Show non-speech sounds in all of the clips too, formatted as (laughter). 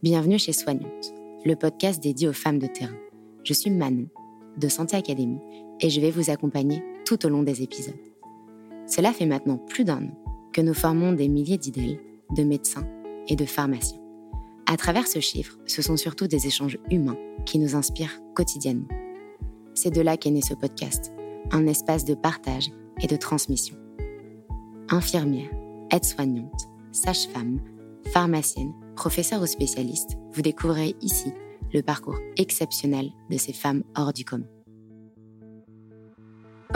Bienvenue chez Soignante, le podcast dédié aux femmes de terrain. Je suis Manon, de Santé Académie, et je vais vous accompagner tout au long des épisodes. Cela fait maintenant plus d'un an que nous formons des milliers d'idèles, de médecins et de pharmaciens. À travers ce chiffre, ce sont surtout des échanges humains qui nous inspirent quotidiennement. C'est de là qu'est né ce podcast, un espace de partage et de transmission. Infirmières, aides-soignantes, sages-femmes, pharmaciennes, professeurs ou spécialistes, vous découvrirez ici le parcours exceptionnel de ces femmes hors du commun.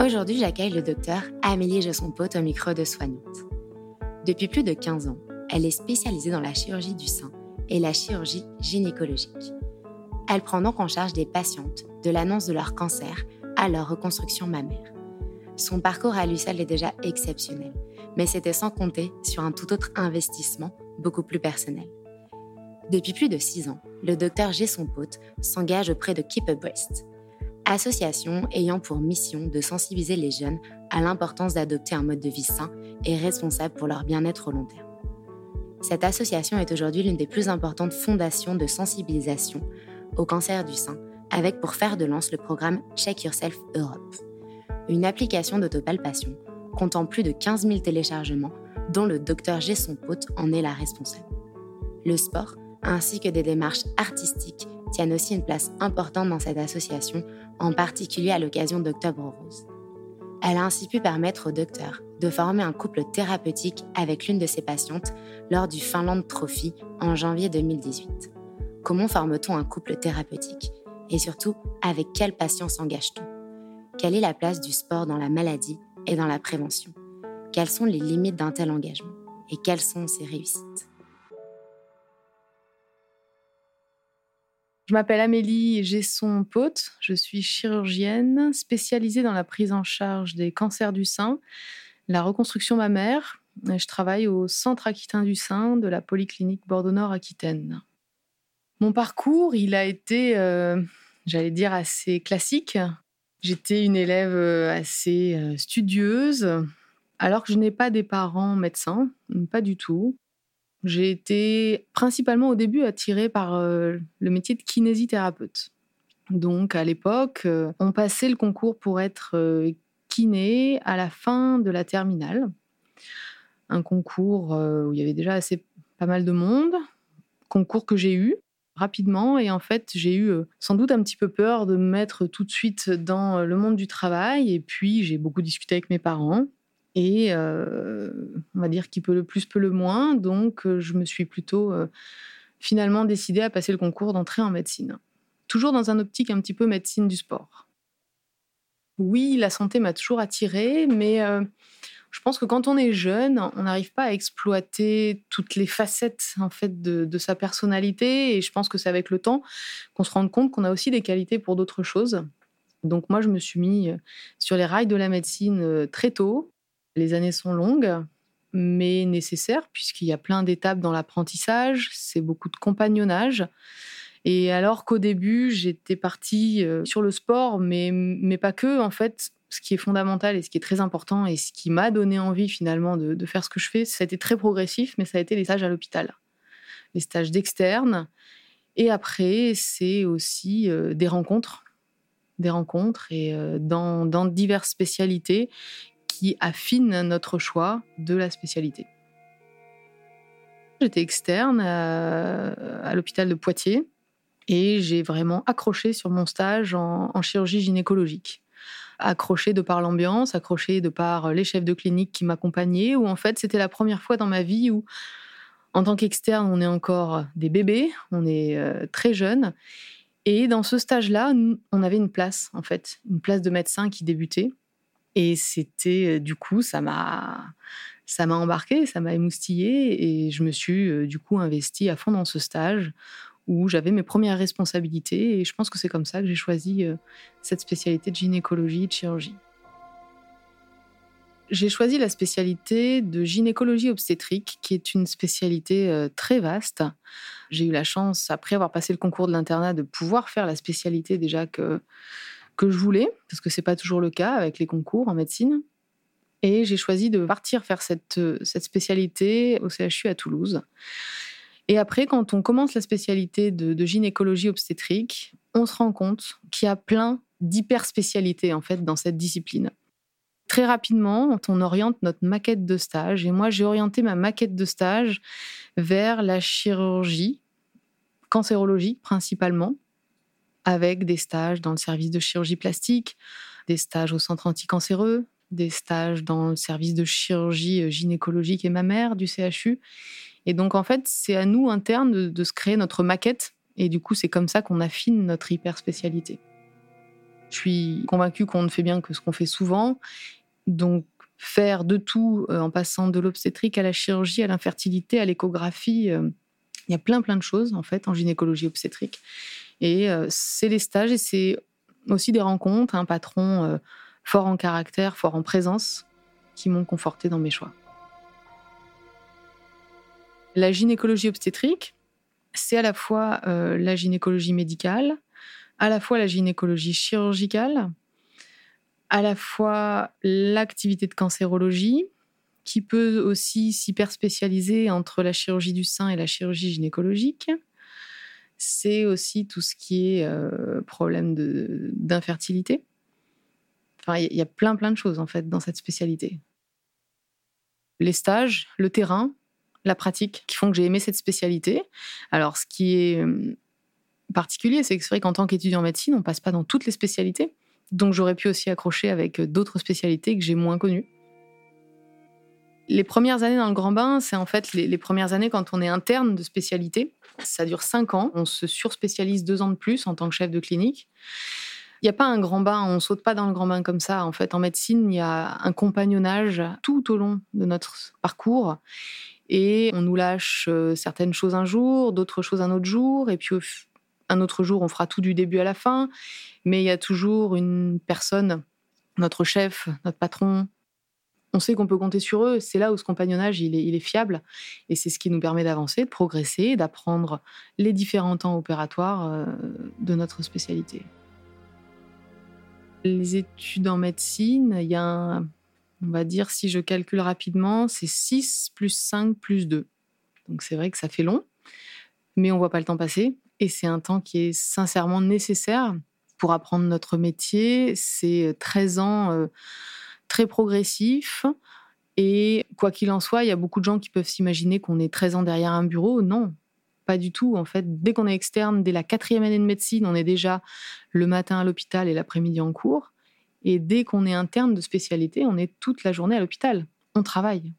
Aujourd'hui, j'accueille le docteur Amélie Jesson-Pote au micro de Soignante. Depuis plus de 15 ans, elle est spécialisée dans la chirurgie du sein et la chirurgie gynécologique. Elle prend donc en charge des patientes de l'annonce de leur cancer à leur reconstruction mammaire. Son parcours à lui seul est déjà exceptionnel, mais c'était sans compter sur un tout autre investissement beaucoup plus personnel. Depuis plus de six ans, le docteur G. Pote s'engage auprès de Keep a Breast, association ayant pour mission de sensibiliser les jeunes à l'importance d'adopter un mode de vie sain et responsable pour leur bien-être au long terme. Cette association est aujourd'hui l'une des plus importantes fondations de sensibilisation au cancer du sein, avec pour faire de lance le programme Check Yourself Europe, une application d'autopalpation comptant plus de 15 000 téléchargements, dont le docteur G. Pote en est la responsable. Le sport ainsi que des démarches artistiques tiennent aussi une place importante dans cette association, en particulier à l'occasion d'Octobre Rose. Elle a ainsi pu permettre au docteur de former un couple thérapeutique avec l'une de ses patientes lors du Finland Trophy en janvier 2018. Comment forme-t-on un couple thérapeutique? Et surtout, avec quel patient s'engage-t-on? Quelle est la place du sport dans la maladie et dans la prévention? Quelles sont les limites d'un tel engagement? Et quelles sont ses réussites? Je m'appelle Amélie Gesson-Pote, je suis chirurgienne spécialisée dans la prise en charge des cancers du sein, la reconstruction mammaire. Je travaille au Centre Aquitain du sein de la Polyclinique Bordeaux-Nord-Aquitaine. Mon parcours, il a été, euh, j'allais dire, assez classique. J'étais une élève euh, assez euh, studieuse, alors que je n'ai pas des parents médecins, pas du tout. J'ai été principalement au début attirée par euh, le métier de kinésithérapeute. Donc à l'époque, euh, on passait le concours pour être euh, kiné à la fin de la terminale. Un concours où il y avait déjà assez pas mal de monde, concours que j'ai eu rapidement et en fait j'ai eu sans doute un petit peu peur de me mettre tout de suite dans le monde du travail et puis j'ai beaucoup discuté avec mes parents et euh, on va dire qui peut le plus peut le moins. Donc, euh, je me suis plutôt euh, finalement décidée à passer le concours d'entrée en médecine. Toujours dans un optique un petit peu médecine du sport. Oui, la santé m'a toujours attirée, mais je pense que quand on est jeune, on n'arrive pas à exploiter toutes les facettes en fait de, de, sa personnalité. Et je pense que c'est avec le temps qu'on se rend compte qu'on a aussi des qualités pour d'autres choses. Donc moi, je me suis mis sur les rails de la médecine très tôt. Les années sont longues, mais nécessaires, puisqu'il y a plein d'étapes dans l'apprentissage, c'est beaucoup de compagnonnage. Et alors qu'au début, j'étais partie euh, sur le sport, mais, mais pas que, en fait, ce qui est fondamental et ce qui est très important et ce qui m'a donné envie finalement de, faire ce que je fais, ça a été très progressif, mais ça a été les stages à l'hôpital, les stages d'externe. Et après, c'est aussi euh, des rencontres, des rencontres et euh, dans, dans diverses spécialités affine notre choix de la spécialité. J'étais externe à, l'hôpital de Poitiers et j'ai vraiment accroché sur mon stage en, chirurgie gynécologique. Accroché de par l'ambiance, accroché de par les chefs de clinique qui m'accompagnaient, où en fait c'était la première fois dans ma vie où en tant qu'externe on est encore des bébés, on est euh, très jeune. Et dans ce stage-là, on avait une place, en fait, une place de médecin qui débutait. Et c'était, du coup, ça m'a, ça m'a embarqué, ça m'a émoustillé et je me suis, du coup, investie à fond dans ce stage où j'avais mes premières responsabilités et je pense que c'est comme ça que j'ai choisi cette spécialité de gynécologie et de chirurgie. J'ai choisi la spécialité de gynécologie obstétrique, qui est une spécialité très vaste. J'ai eu la chance, après avoir passé le concours de l'internat, de pouvoir faire la spécialité déjà que, que je voulais, parce que c'est pas toujours le cas avec les concours en médecine. Et j'ai choisi de partir faire cette, cette spécialité au CHU à Toulouse. Et après, quand on commence la spécialité de, gynécologie obstétrique, on se rend compte qu'il y a plein d'hyperspécialités en fait dans cette discipline. Très rapidement, on oriente notre maquette de stage. Et moi, j'ai orienté ma maquette de stage vers la chirurgie, cancérologie principalement, avec des stages dans le service de chirurgie plastique, des stages au centre anticancéreux, des stages dans le service de chirurgie gynécologique et mammaire du CHU. Et donc, en fait, c'est à nous, internes, de, se créer notre maquette. Et du coup, c'est comme ça qu'on affine notre hyper spécialité. Je suis convaincue qu'on ne fait bien que ce qu'on fait souvent. Donc, faire de tout euh, en passant de l'obstétrique à la chirurgie, à l'infertilité, à l'échographie, euh, il y a plein, plein de choses, en fait, en gynécologie obstétrique. Et euh, c'est les stages et c'est aussi des rencontres, un patron fort en caractère, fort en présence, qui m'ont conforté dans mes choix. La gynécologie obstétrique, c'est à la fois euh, la gynécologie médicale, à la fois la gynécologie chirurgicale, à la fois l'activité de cancérologie, qui peut aussi s'hyper spécialiser entre la chirurgie du sein et la chirurgie gynécologique. C'est aussi tout ce qui est euh, problème d'infertilité. Enfin, il y a plein plein de choses en fait dans cette spécialité. Les stages, le terrain, la pratique qui font que j'ai aimé cette spécialité. Alors, ce qui est euh, particulier, c'est que c'est vrai qu'en tant qu'étudiant en médecine, on passe pas dans toutes les spécialités. Donc, j'aurais pu aussi accrocher avec euh, d'autres spécialités que j'ai moins connues. Les premières années dans le grand bain, c'est en fait les, premières années quand on est interne de spécialité. Ça dure cinq ans. On se surspécialise deux ans de plus en tant que chef de clinique. Il n'y a pas un grand bain, on saute pas dans le grand bain comme ça. En fait, en médecine, il y a un compagnonnage tout au long de notre parcours et on nous lâche euh, certaines choses un jour, d'autres choses un autre jour, et puis un autre jour, on fera tout du début à la fin. Mais il y a toujours une personne, notre chef, notre patron. On sait qu'on peut compter sur eux. C'est là où ce compagnonnage, il est, fiable. Et c'est ce qui nous permet d'avancer, de progresser, d'apprendre les différents temps opératoires euh, de notre spécialité. Les études en médecine, il y a un on va dire, si je calcule rapidement, c'est 6 plus 5 plus 2. Donc c'est vrai que ça fait long, mais on voit pas le temps passer. Et c'est un temps qui est sincèrement nécessaire pour apprendre notre métier. C'est 13 ans euh, très progressif. Et quoi qu'il en soit, il y a beaucoup de gens qui peuvent s'imaginer qu'on est 13 ans derrière un bureau. Non, pas du tout. En fait, dès qu'on est externe, dès la quatrième année de médecine, on est déjà le matin à l'hôpital et l'après-midi en cours. Et dès qu'on est interne de spécialité, on est toute la journée à l'hôpital. On travaille.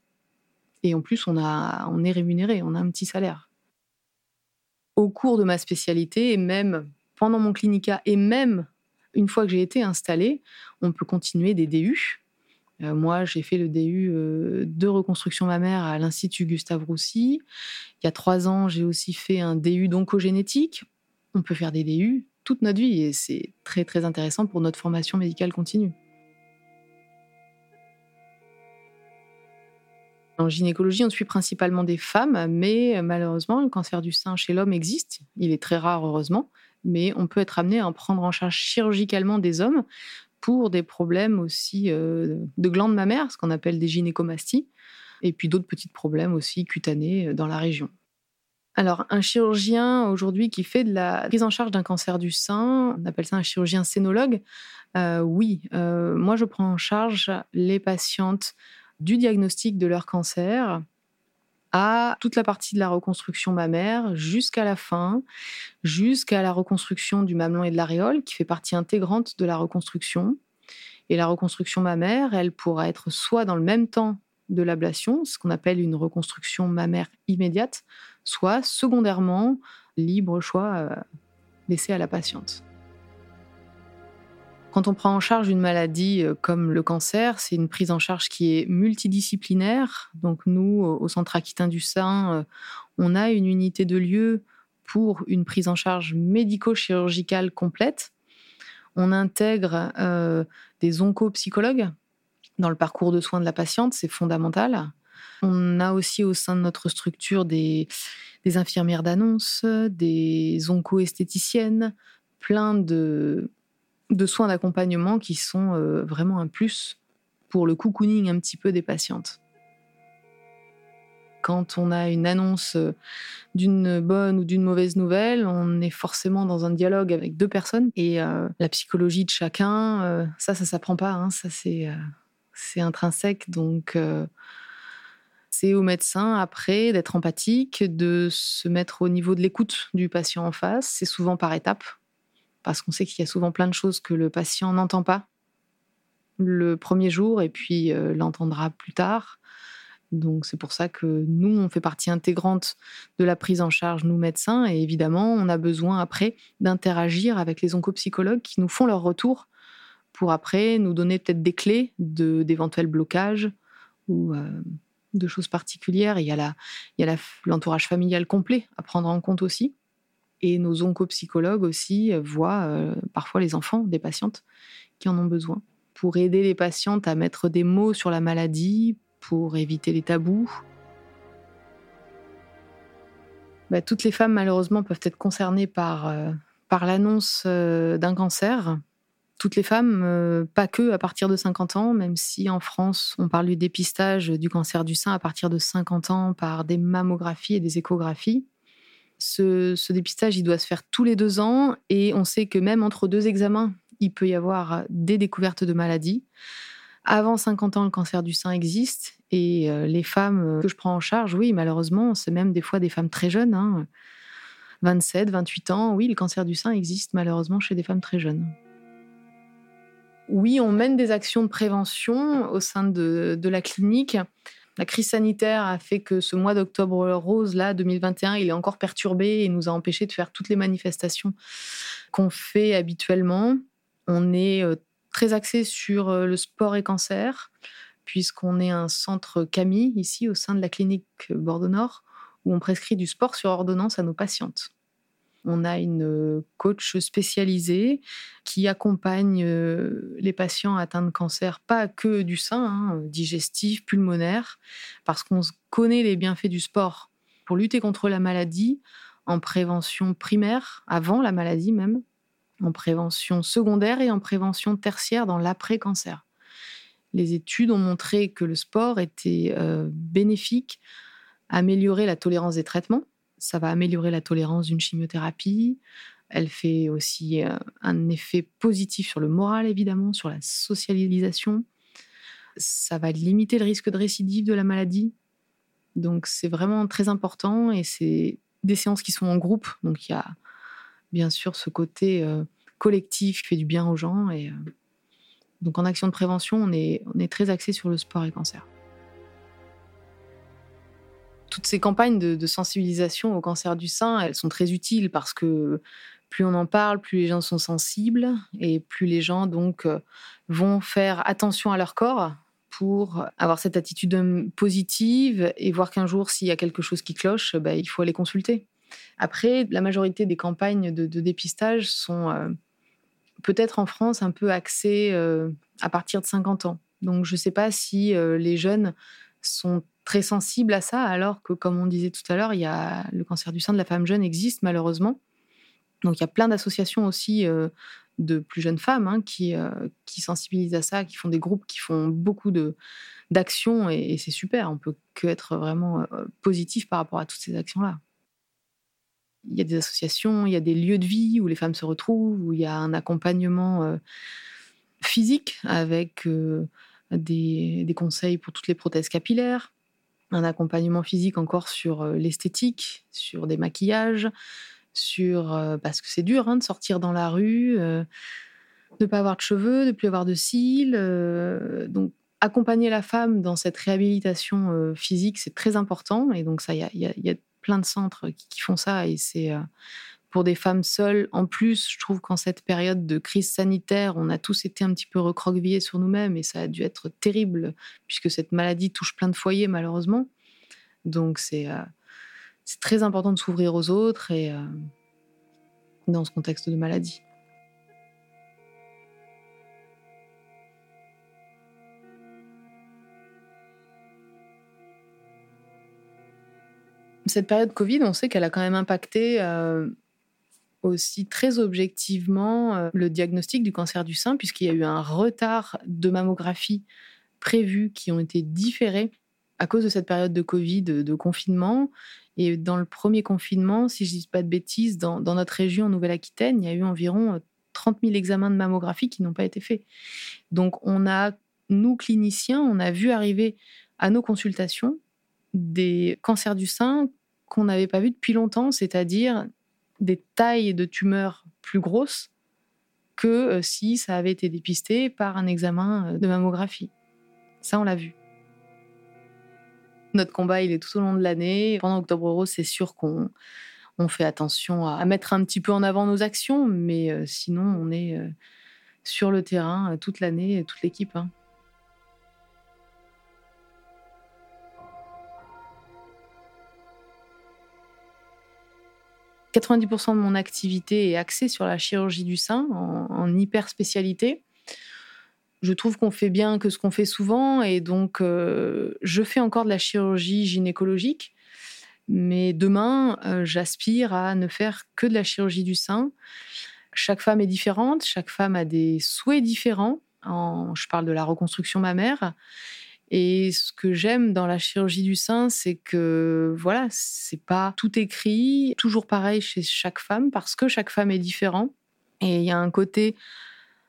Et en plus, on, a, on est rémunéré, on a un petit salaire. Au cours de ma spécialité, et même pendant mon clinica, et même une fois que j'ai été installée, on peut continuer des DU. Euh, moi, j'ai fait le DU euh, de reconstruction mammaire à l'Institut Gustave Roussy. Il y a trois ans, j'ai aussi fait un DU d'oncogénétique. On peut faire des DU toute notre vie et c'est très très intéressant pour notre formation médicale continue. En gynécologie, on suit principalement des femmes, mais malheureusement, le cancer du sein chez l'homme existe. Il est très rare, heureusement, mais on peut être amené à en prendre en charge chirurgicalement des hommes pour des problèmes aussi euh, de glandes mammaires, ce qu'on appelle des gynécomasties, et puis d'autres petits problèmes aussi cutanés euh, dans la région. Alors, un chirurgien aujourd'hui qui fait de la prise en charge d'un cancer du sein, on appelle ça un chirurgien scénologue. Euh, oui, moi je prends en charge les patientes du diagnostic de leur cancer à toute la partie de la reconstruction mammaire jusqu'à la fin, jusqu'à la reconstruction du mamelon et de l'aréole, qui fait partie intégrante de la reconstruction. Et la reconstruction mammaire, elle pourra être soit dans le même temps de l'ablation, ce qu'on appelle une reconstruction mammaire immédiate, soit secondairement libre choix euh, laissé à la patiente. Quand on prend en charge une maladie euh, comme le cancer, c'est une prise en charge qui est multidisciplinaire. Donc nous, au Centre Aquitain du Sein, euh, on a une unité de lieu pour une prise en charge médico-chirurgicale complète. On intègre des oncopsychologues dans le parcours de soins de la patiente, c'est fondamental. On a aussi au sein de notre structure des, infirmières d'annonce, des onco-esthéticiennes, plein de, soins d'accompagnement qui sont euh, vraiment un plus pour le cocooning un petit peu des patientes. quand on a une annonce d'une bonne ou d'une mauvaise nouvelle, on est forcément dans un dialogue avec deux personnes et la psychologie de chacun, ça, ça s'apprend pas, hein, ça c'est c'est intrinsèque, donc c'est au médecin après d'être empathique, de se mettre au niveau de l'écoute du patient en face. C'est souvent par étapes, parce qu'on sait qu'il y a souvent plein de choses que le patient n'entend pas le premier jour et puis euh, l'entendra plus tard. Donc c'est pour ça que nous, on fait partie intégrante de la prise en charge, nous médecins, et évidemment, on a besoin après d'interagir avec les oncopsychologues qui nous font leur retour pour après nous donner peut-être des clés d'éventuels blocages ou euh, de choses particulières. Il y a l'entourage familial complet à prendre en compte aussi. Et nos oncopsychologues aussi voient euh, parfois les enfants des patientes qui en ont besoin pour aider les patientes à mettre des mots sur la maladie, pour éviter les tabous. Bah, toutes les femmes, malheureusement, peuvent être concernées par, euh, par l'annonce euh, d'un cancer toutes les femmes, euh, pas que à partir de 50 ans, même si en France, on parle du dépistage du cancer du sein à partir de 50 ans par des mammographies et des échographies. Ce, dépistage, il doit se faire tous les deux ans et on sait que même entre deux examens, il peut y avoir des découvertes de maladies. Avant 50 ans, le cancer du sein existe et euh, les femmes que je prends en charge, oui, malheureusement, c'est même des fois des femmes très jeunes, 27, hein. 28 ans, oui, le cancer du sein existe malheureusement chez des femmes très jeunes. Oui, on mène des actions de prévention au sein de, la clinique. La crise sanitaire a fait que ce mois d'octobre rose, là, 2021, il est encore perturbé et nous a empêché de faire toutes les manifestations qu'on fait habituellement. On est euh, très axé sur euh, le sport et cancer, puisqu'on est un centre CAMI ici au sein de la clinique Bordeaux Nord, où on prescrit du sport sur ordonnance à nos patientes. On a une euh, coach spécialisée qui accompagne euh, les patients atteints de cancer, pas que du sein, hein, digestif, pulmonaire, parce qu'on connaît les bienfaits du sport pour lutter contre la maladie en prévention primaire, avant la maladie même, en prévention secondaire et en prévention tertiaire dans l'après-cancer. Les études ont montré que le sport était euh, bénéfique, améliorer la tolérance des traitements, ça va améliorer la tolérance d'une chimiothérapie. Elle fait aussi euh, un effet positif sur le moral, évidemment, sur la socialisation. Ça va limiter le risque de récidive de la maladie. Donc c'est vraiment très important et c'est des séances qui sont en groupe. Donc il y a bien sûr ce côté euh, collectif qui fait du bien aux gens. Et, euh, donc en action de prévention, on est, on est très axé sur le sport et le cancer toutes ces campagnes de, sensibilisation au cancer du sein, elles sont très utiles parce que plus on en parle, plus les gens sont sensibles et plus les gens donc euh, vont faire attention à leur corps pour avoir cette attitude positive et voir qu'un jour, s'il y a quelque chose qui cloche, bah, il faut aller consulter. Après, la majorité des campagnes de, dépistage sont euh, peut-être en France un peu axées euh, à partir de 50 ans. Donc, je ne sais pas si les jeunes sont très sensibles à ça, alors que, comme on disait tout à l'heure, le cancer du sein de la femme jeune existe malheureusement. Donc il y a plein d'associations aussi euh, de plus jeunes femmes hein, qui, euh, qui sensibilisent à ça, qui font des groupes, qui font beaucoup d'actions et, c'est super. On peut que être vraiment euh, positif par rapport à toutes ces actions-là. Il y a des associations, il y a des lieux de vie où les femmes se retrouvent, où il y a un accompagnement physique avec des, des, conseils pour toutes les prothèses capillaires, un accompagnement physique encore sur euh, l'esthétique, sur des maquillages, sur euh, parce que c'est dur hein, de sortir dans la rue, euh, de ne pas avoir de cheveux, de ne plus avoir de cils. donc accompagner la femme dans cette réhabilitation physique, c'est très important. Et donc ça, il y, a, plein de centres qui, qui font ça et c'est pour des femmes seules. En plus, je trouve qu'en cette période de crise sanitaire, on a tous été un petit peu recroquevillés sur nous-mêmes et ça a dû être terrible puisque cette maladie touche plein de foyers malheureusement. Donc c'est euh, très important de s'ouvrir aux autres et euh, dans ce contexte de maladie. Cette période Covid, on sait qu'elle a quand même impacté euh, aussi très objectivement euh, le diagnostic du cancer du sein, puisqu'il y a eu un retard de mammographie prévu qui ont été différés à cause de cette période de Covid, de, confinement. Et dans le premier confinement, si je ne dis pas de bêtises, dans, notre région, en Nouvelle-Aquitaine, il y a eu environ 30 000 examens de mammographie qui n'ont pas été faits. Donc, on a, nous, cliniciens, on a vu arriver à nos consultations des cancers du sein qu'on n'avait pas vus depuis longtemps, c'est-à-dire des tailles de tumeurs plus grosses que euh, si ça avait été dépisté par un examen euh, de mammographie. Ça, on l'a vu. Notre combat, il est tout au long de l'année. Pendant Octobre Rose, c'est sûr qu'on on fait attention à, mettre un petit peu en avant nos actions, mais euh, sinon, on est sur le terrain toute l'année, toute l'équipe. Hein. 90% de mon activité est axée sur la chirurgie du sein en, hyper spécialité. Je trouve qu'on fait bien que ce qu'on fait souvent et donc euh, je fais encore de la chirurgie gynécologique. Mais demain, euh, j'aspire à ne faire que de la chirurgie du sein. Chaque femme est différente, chaque femme a des souhaits différents. je parle de la reconstruction mammaire. Et ce que j'aime dans la chirurgie du sein, c'est que voilà, c'est pas tout écrit, toujours pareil chez chaque femme, parce que chaque femme est différente. Et il y a un côté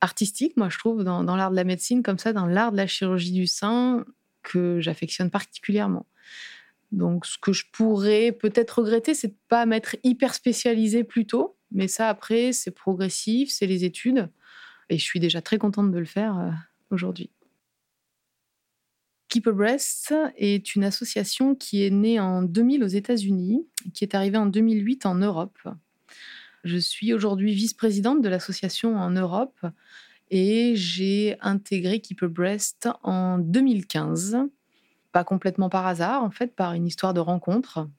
artistique, moi je trouve, dans, l'art de la médecine, comme ça, dans l'art de la chirurgie du sein, que j'affectionne particulièrement. Donc, ce que je pourrais peut-être regretter, c'est de pas m'être hyper spécialisée plus tôt. Mais ça, après, c'est progressif, c'est les études. Et je suis déjà très contente de le faire euh, aujourd'hui. Keep a Breast est une association qui est née en 2000 aux États-Unis, qui est arrivée en 2008 en Europe. Je suis aujourd'hui vice-présidente de l'association en Europe et j'ai intégré Keep a Breast en 2015. Pas complètement par hasard, en fait, par une histoire de rencontre.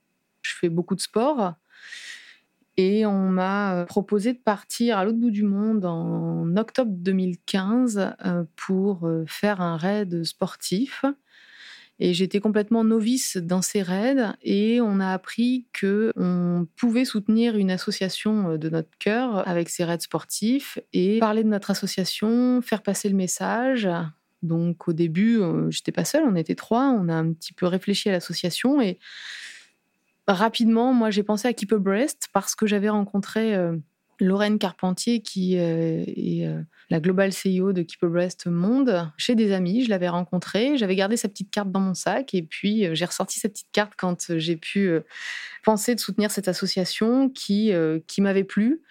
Je fais beaucoup de sport et on m'a proposé de partir à l'autre bout du monde en octobre 2015 euh, pour euh, faire un raid sportif. Et j'étais complètement novice dans ces raids et on a appris que on pouvait soutenir une association euh, de notre cœur avec ces raids sportifs et parler de notre association, faire passer le message. Donc au début, j'étais pas seule, on était trois, on a un petit peu réfléchi à l'association et rapidement, moi, j'ai pensé à Keep a Breast parce que j'avais rencontré euh, Lorraine Carpentier, qui euh, est euh, la Global CEO de Keep a Breast Monde, chez des amis. Je l'avais rencontrée, j'avais gardé sa petite carte dans mon sac et puis j'ai ressorti sa petite carte quand j'ai pu penser de soutenir cette association qui, qui m'avait plu.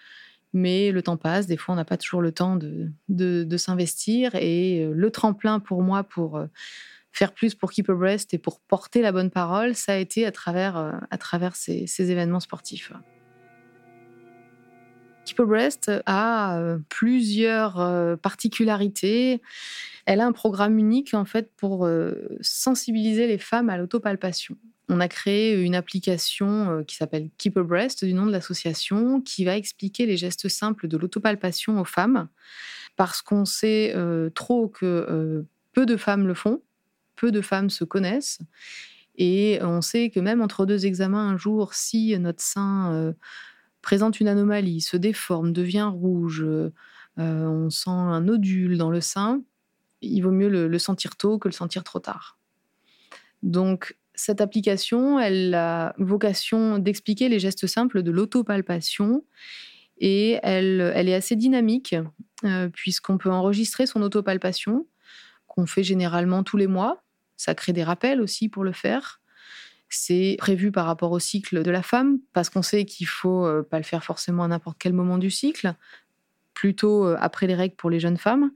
Mais le temps passe, des fois on n'a pas toujours le temps de, de, de s'investir et le tremplin pour moi pour faire plus pour Keep a Breast et pour porter la bonne parole, ça a été à travers, euh, à travers ces, événements sportifs. Keep a Breast a euh, plusieurs euh, particularités. Elle a un programme unique en fait pour sensibiliser les femmes à l'autopalpation. On a créé une application qui s'appelle Keep a Breast du nom de l'association qui va expliquer les gestes simples de l'autopalpation aux femmes parce qu'on sait trop que peu de femmes le font peu de femmes se connaissent. Et on sait que même entre deux examens un jour, si notre sein euh, présente une anomalie, se déforme, devient rouge, euh, on sent un nodule dans le sein, il vaut mieux le, sentir tôt que le sentir trop tard. Donc cette application, elle a vocation d'expliquer les gestes simples de l'autopalpation et elle, est assez dynamique euh, puisqu'on peut enregistrer son autopalpation qu'on fait généralement tous les mois ça crée des rappels aussi pour le faire. C'est prévu par rapport au cycle de la femme, parce qu'on sait qu'il faut euh, pas le faire forcément à n'importe quel moment du cycle, plutôt euh, après les règles pour les jeunes femmes.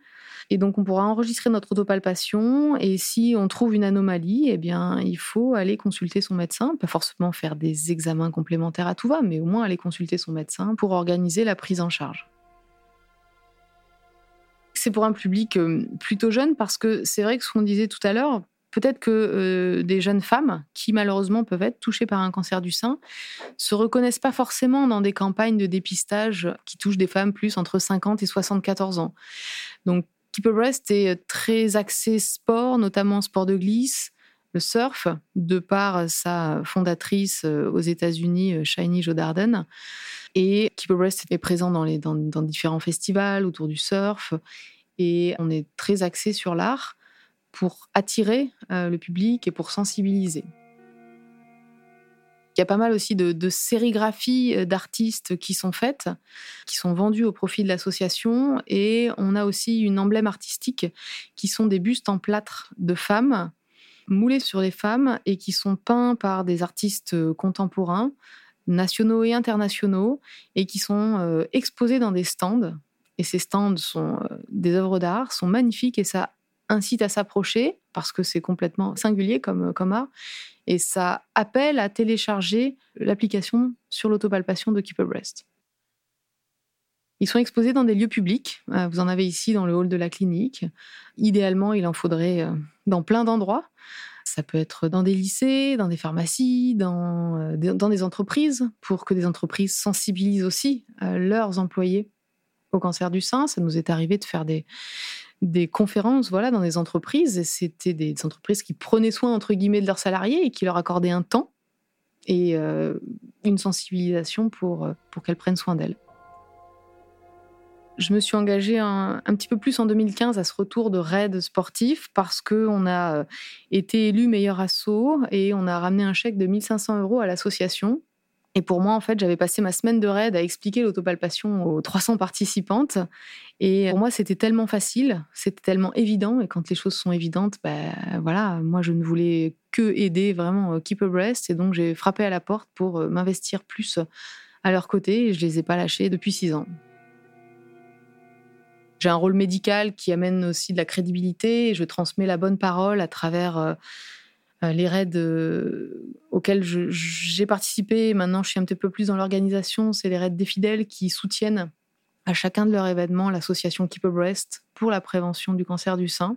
Et donc, on pourra enregistrer notre autopalpation. Et si on trouve une anomalie, eh bien, il faut aller consulter son médecin. Pas forcément faire des examens complémentaires à tout va, mais au moins aller consulter son médecin pour organiser la prise en charge. C'est pour un public euh, plutôt jeune parce que c'est vrai que ce qu'on disait tout à l'heure, peut-être que euh, des jeunes femmes qui malheureusement peuvent être touchées par un cancer du sein se reconnaissent pas forcément dans des campagnes de dépistage qui touchent des femmes plus entre 50 et 74 ans. Donc Keep a Breast est très axé sport, notamment sport de glisse, le surf, de par sa fondatrice euh, aux États-Unis, euh, Shiny Jodarden. Et Keep a Breast est présent dans différents festivals autour du surf. Et on est très axé sur l'art pour attirer le public et pour sensibiliser. Il y a pas mal aussi de, sérigraphies euh, d'artistes qui sont faites, qui sont vendues au profit de l'association. Et on a aussi une emblème artistique qui sont des bustes en plâtre de femmes, moulés sur les femmes et qui sont peints par des artistes euh, contemporains, nationaux et internationaux, et qui sont euh, exposés dans des stands. Et ces stands sont des œuvres d'art, sont magnifiques et ça incite à s'approcher parce que c'est complètement singulier comme, comme art et ça appelle à télécharger l'application sur l'autopalpation de Keep Breast. Ils sont exposés dans des lieux publics. Euh, vous en avez ici dans le hall de la clinique. Idéalement, il en faudrait euh, dans plein d'endroits. Ça peut être dans des lycées, dans des pharmacies, dans, euh, dans des entreprises, pour que des entreprises sensibilisent aussi leurs employés au cancer du sein. Ça nous est arrivé de faire des, des conférences voilà, dans des entreprises. Et c'était des entreprises qui prenaient soin, entre guillemets, de leurs salariés et qui leur accordaient un temps et euh, une sensibilisation pour, euh, pour qu'elles prennent soin d'elles. Je me suis engagée un, petit peu plus en 2015 à ce retour de raid sportif parce qu'on a euh, été élu meilleur assaut et on a ramené un chèque de 1500 euros à l'association et pour moi, en fait, j'avais passé ma semaine de raid à expliquer l'autopalpation aux 300 participantes. Et pour moi, c'était tellement facile, c'était tellement évident. Et quand les choses sont évidentes, ben voilà, moi, je ne voulais que aider vraiment euh, Keep a Breast. Et donc, j'ai frappé à la porte pour euh, m'investir plus à leur côté. Et je les ai pas lâchés depuis six ans. J'ai un rôle médical qui amène aussi de la crédibilité. Je transmets la bonne parole à travers euh, euh, les raids euh, auxquels j'ai participé, maintenant je suis un petit peu plus dans l'organisation, c'est les raids des fidèles qui soutiennent à chacun de leurs événements l'association Keep a Breast pour la prévention du cancer du sein.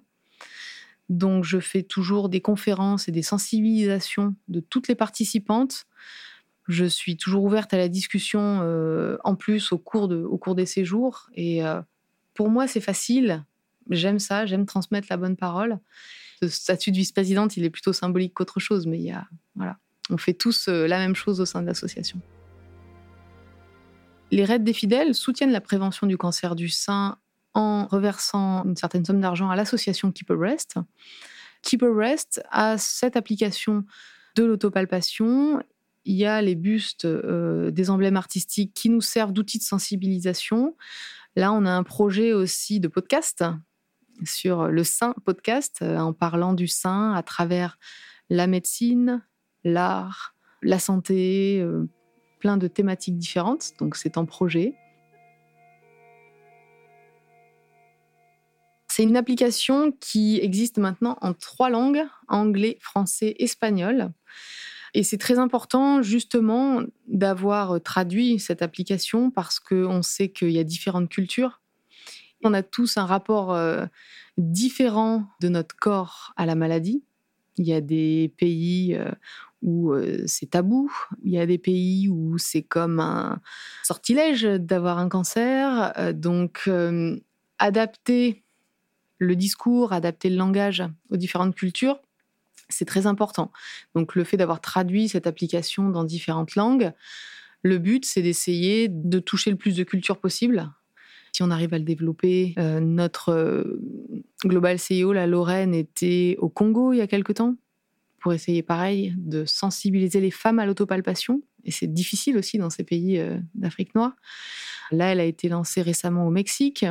Donc je fais toujours des conférences et des sensibilisations de toutes les participantes. Je suis toujours ouverte à la discussion euh, en plus au cours des séjours. Et pour moi, c'est facile. J'aime ça, j'aime transmettre la bonne parole statut de vice-présidente, il est plutôt symbolique qu'autre chose, mais il y a, voilà, on fait tous euh, la même chose au sein de l'association. Les raids des fidèles soutiennent la prévention du cancer du sein en reversant une certaine somme d'argent à l'association Keep a Rest. Keep a Rest a cette application de l'autopalpation. Il y a les bustes euh, des emblèmes artistiques qui nous servent d'outils de sensibilisation. Là, on a un projet aussi de podcast sur le sein podcast euh, en parlant du sein à travers la médecine, l'art, la santé, euh, plein de thématiques différentes. Donc c'est en projet. C'est une application qui existe maintenant en trois langues, anglais, français, espagnol. Et c'est très important justement d'avoir traduit cette application parce qu'on sait qu'il y a différentes cultures on a tous un rapport euh, différent de notre corps à la maladie. Il y a des pays euh, où euh, c'est tabou, il y a des pays où c'est comme un sortilège d'avoir un cancer. donc, adapter le discours, adapter le langage aux différentes cultures, c'est très important. Donc, le fait d'avoir traduit cette application dans différentes langues, le but, c'est d'essayer de toucher le plus de cultures possible si on arrive à le développer. Euh, notre euh, Global CEO, la Lorraine, était au Congo il y a quelque temps pour essayer pareil de sensibiliser les femmes à l'autopalpation. Et c'est difficile aussi dans ces pays euh, d'Afrique noire. Là, elle a été lancée récemment au Mexique.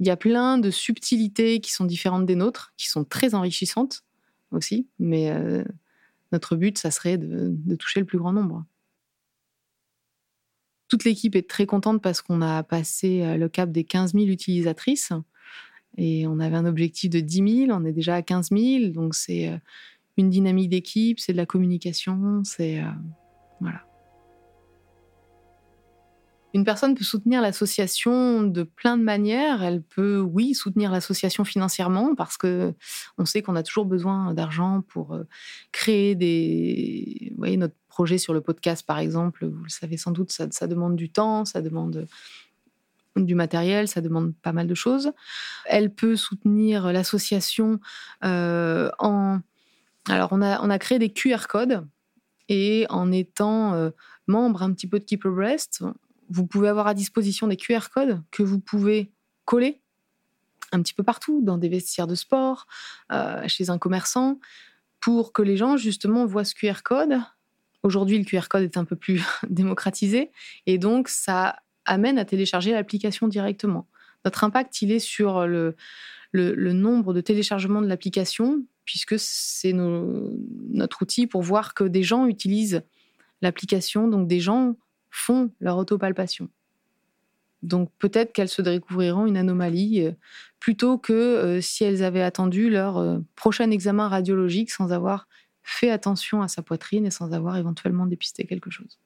Il y a plein de subtilités qui sont différentes des nôtres, qui sont très enrichissantes aussi. Mais notre but, ça serait de toucher le plus grand nombre. Toute l'équipe est très contente parce qu'on a passé euh, le cap des 15 000 utilisatrices et on avait un objectif de 10 000, on est déjà à 15 000, donc c'est euh, une dynamique d'équipe, c'est de la communication, c'est euh, voilà. Une personne peut soutenir l'association de plein de manières. Elle peut, oui, soutenir l'association financièrement parce que on sait qu'on a toujours besoin d'argent pour créer des, voyez, notre projet sur le podcast, par exemple, vous le savez sans doute, ça, demande du temps, ça demande du matériel, ça demande pas mal de choses. Elle peut soutenir l'association euh, en... Alors, on a, on a créé des QR codes et en étant euh, membre un petit peu de Keep Breast, vous pouvez avoir à disposition des QR codes que vous pouvez coller un petit peu partout, dans des vestiaires de sport, chez un commerçant, pour que les gens justement voient ce QR code. Aujourd'hui, le QR code est un peu plus (laughs) démocratisé et donc ça amène à télécharger l'application directement. Notre impact, il est sur le, nombre de téléchargements de l'application, puisque c'est notre outil pour voir que des gens utilisent l'application, donc des gens font leur autopalpation. Donc peut-être qu'elles se découvriront une anomalie euh, plutôt que euh, si elles avaient attendu leur euh, prochain examen radiologique sans avoir fait attention à sa poitrine et sans avoir éventuellement dépisté quelque chose.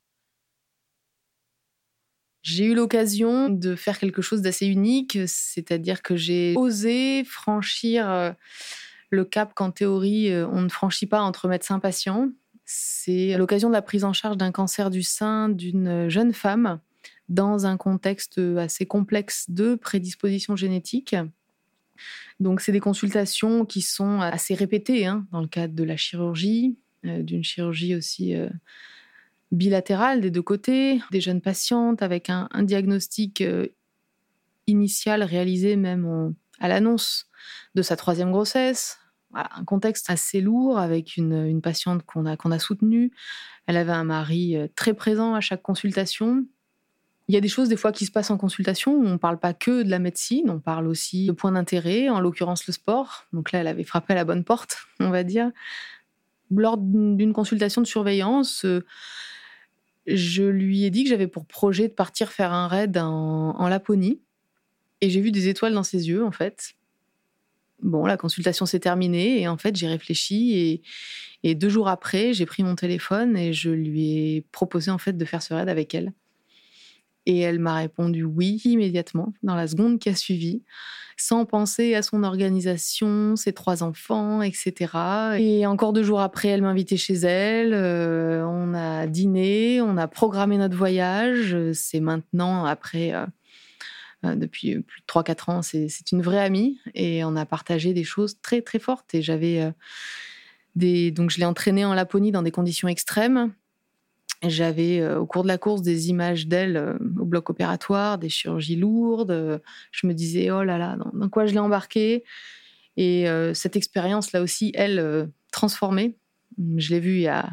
J'ai eu l'occasion de faire quelque chose d'assez unique, c'est-à-dire que j'ai osé franchir le cap qu'en théorie on ne franchit pas entre médecins-patients. C'est à l'occasion de la prise en charge d'un cancer du sein d'une jeune femme dans un contexte assez complexe de prédisposition génétique. Donc, c'est des consultations qui sont assez répétées hein, dans le cadre de la chirurgie, euh, d'une chirurgie aussi euh, bilatérale des deux côtés, des jeunes patientes avec un, diagnostic euh, initial réalisé même à l'annonce de sa troisième grossesse. un contexte assez lourd avec une, patiente qu'on a soutenue. Elle avait un mari très présent à chaque consultation il y a des choses des fois qui se passent en consultation où on ne parle pas que de la médecine, on parle aussi de points d'intérêt, en l'occurrence le sport. Donc là, elle avait frappé à la bonne porte, (laughs) on va dire. Lors d'une consultation de surveillance, euh, je lui ai dit que j'avais pour projet de partir faire un raid en, Laponie. Et j'ai vu des étoiles dans ses yeux, en fait. Bon, la consultation s'est terminée et en fait, j'ai réfléchi et, et deux jours après, j'ai pris mon téléphone et je lui ai proposé en fait de faire ce raid avec elle. Et elle m'a répondu oui immédiatement, dans la seconde qui a suivi, sans penser à son organisation, ses trois enfants, etc. Et encore deux jours après, elle m'a invité chez elle. Euh, on a dîné, on a programmé notre voyage. C'est maintenant, après, euh, euh, depuis plus de 3-4 ans, c'est une vraie amie. Et on a partagé des choses très, très fortes. Et j'avais des. Donc, je l'ai entraînée en Laponie dans des conditions extrêmes. J'avais euh, au cours de la course des images d'elle euh, au bloc opératoire, des chirurgies lourdes. je me disais, oh là là, dans, quoi je l'ai embarqué? Et euh, cette expérience, là aussi, elle, transformée. Je l'ai vue il y a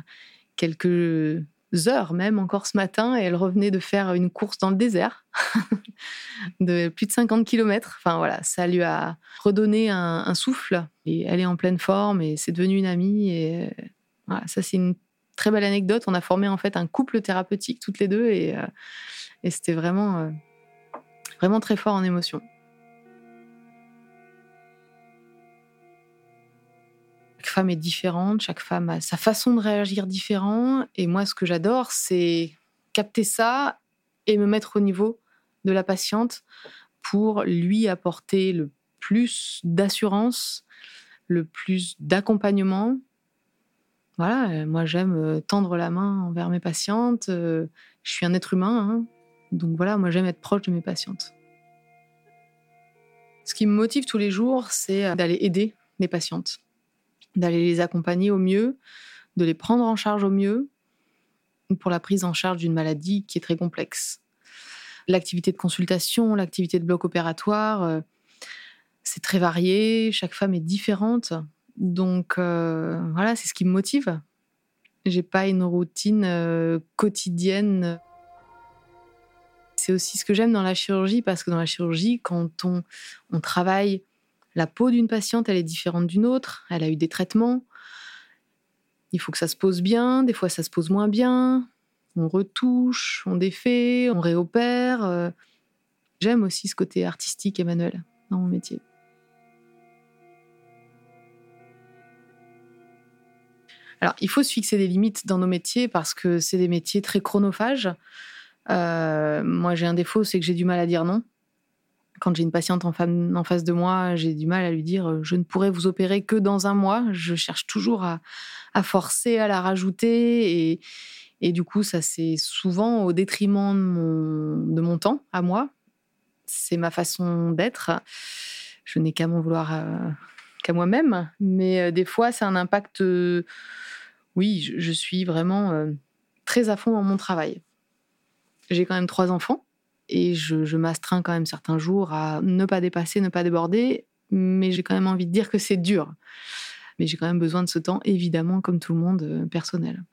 quelques heures même, encore ce matin, et elle revenait de faire une course dans le désert (laughs) de plus de 50 km. Enfin voilà, ça lui a redonné un, souffle. Et elle est en pleine forme et c'est devenu une amie. Et ça, c'est une très belle anecdote. On a formé en fait un couple thérapeutique toutes les deux et, euh, c'était vraiment, euh, vraiment très fort en émotion. Chaque femme est différente, chaque femme a sa façon de réagir différente. Et moi, ce que j'adore, c'est capter ça et me mettre au niveau de la patiente pour lui apporter le plus d'assurance, le plus d'accompagnement voilà, euh, moi j'aime euh, tendre la main envers mes patientes. Euh, je suis un être humain, hein. donc voilà, moi j'aime être proche de mes patientes. Ce qui me motive tous les jours, c'est d'aller aider les patientes, d'aller les accompagner au mieux, de les prendre en charge au mieux pour la prise en charge d'une maladie qui est très complexe. L'activité de consultation, l'activité de bloc opératoire, c'est très varié, chaque femme est différente. Donc euh, voilà, c'est ce qui me motive. J'ai pas une routine euh, quotidienne. C'est aussi ce que j'aime dans la chirurgie parce que dans la chirurgie, quand on, on travaille la peau d'une patiente, elle est différente d'une autre. Elle a eu des traitements. Il faut que ça se pose bien. Des fois, ça se pose moins bien. On retouche, on défait, on réopère. Euh. J'aime aussi ce côté artistique, Emmanuel, dans mon métier. Alors, il faut se fixer des limites dans nos métiers parce que c'est des métiers très chronophages. Euh, moi, j'ai un défaut, c'est que j'ai du mal à dire non. Quand j'ai une patiente en, face de moi, j'ai du mal à lui dire je ne pourrais vous opérer que dans un mois. Je cherche toujours à, forcer, à la rajouter. Et, du coup, ça, c'est souvent au détriment de mon, temps à moi. C'est ma façon d'être. Je n'ai qu'à m'en vouloir. Euh, qu'à moi-même. Mais euh, des fois, c'est un impact. Euh, oui, je, suis vraiment euh, très à fond dans mon travail. J'ai quand même trois enfants. Et je, m'astreins quand même certains jours à ne pas dépasser, ne pas déborder. Mais j'ai quand même envie de dire que c'est dur. Mais j'ai quand même besoin de ce temps, évidemment, comme tout le monde, personnel.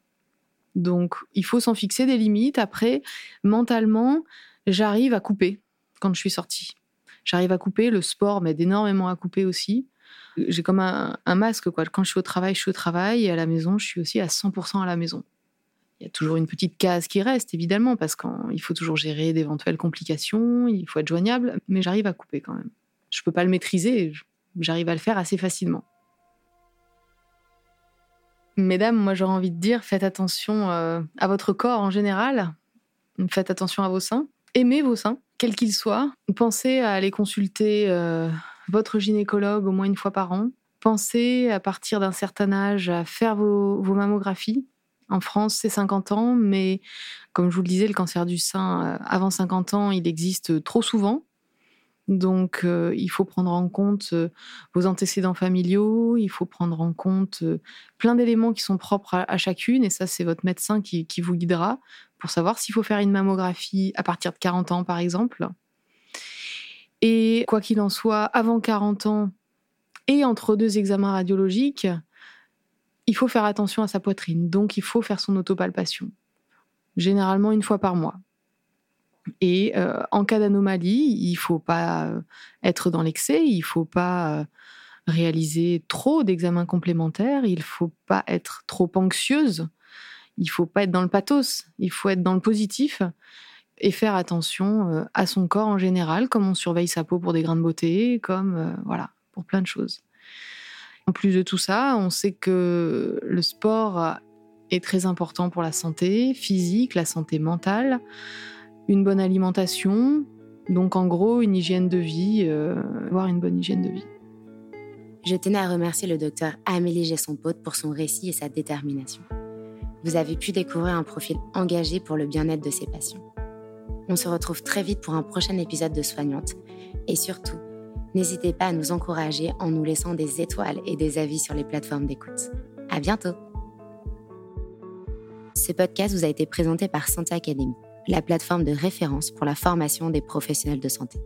Donc, il faut s'en fixer des limites. Après, mentalement, j'arrive à couper quand je suis sortie. J'arrive à couper. Le sport m'aide énormément à couper aussi. J'ai comme un, masque, quoi. Quand je suis au travail, je suis au travail. Et à la maison, je suis aussi à 100% à la maison. Il y a toujours une petite case qui reste, évidemment, parce qu'il faut toujours gérer d'éventuelles complications, il faut être joignable, mais j'arrive à couper quand même. Je peux pas le maîtriser, j'arrive à le faire assez facilement. Mesdames, moi j'aurais envie de dire, faites attention euh, à votre corps en général, faites attention à vos seins, aimez vos seins, quels qu'ils soient. Pensez à aller consulter euh, votre gynécologue au moins une fois par an. Pensez à partir d'un certain âge à faire vos, mammographies. En France, c'est 50 ans, mais comme je vous le disais, le cancer du sein euh, avant 50 ans, il existe trop souvent. Donc, euh, il faut prendre en compte euh, vos antécédents familiaux, il faut prendre en compte plein d'éléments qui sont propres à, chacune, et ça, c'est votre médecin qui, vous guidera pour savoir s'il faut faire une mammographie à partir de 40 ans, par exemple. Et quoi qu'il en soit, avant 40 ans et entre deux examens radiologiques, il faut faire attention à sa poitrine, donc il faut faire son autopalpation, généralement une fois par mois. Et euh, en cas d'anomalie, il faut pas euh, être dans l'excès, il faut pas euh, réaliser trop d'examens complémentaires, il faut pas être trop anxieuse, il faut pas être dans le pathos, il faut être dans le positif et faire attention à son corps en général, comme on surveille sa peau pour des grains de beauté, comme voilà, pour plein de choses. En plus de tout ça, on sait que le sport est très important pour la santé physique, la santé mentale une bonne alimentation, donc en gros une hygiène de vie, euh, avoir une bonne hygiène de vie. Je tenais à remercier le docteur Amélie Gesson-Pote pour son récit et sa détermination. Vous avez pu découvrir un profil engagé pour le bien-être de ses patients. On se retrouve très vite pour un prochain épisode de Soignante. Et surtout, n'hésitez pas à nous encourager en nous laissant des étoiles et des avis sur les plateformes d'écoute. À bientôt! Ce podcast vous a été présenté par Santé Academy la plateforme de référence pour la formation des professionnels de santé.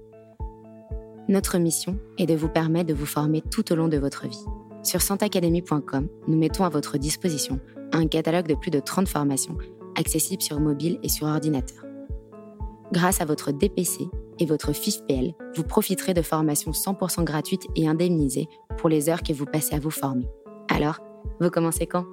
Notre mission est de vous permettre de vous former tout au long de votre vie. Sur santeacademy.com, nous mettons à votre disposition un catalogue de plus de 30 formations accessibles sur mobile et sur ordinateur. Grâce à votre DPC et votre FIFPL, vous profiterez de formations 100% gratuites et indemnisées pour les heures que vous passez à vous former. Alors, vous commencez quand?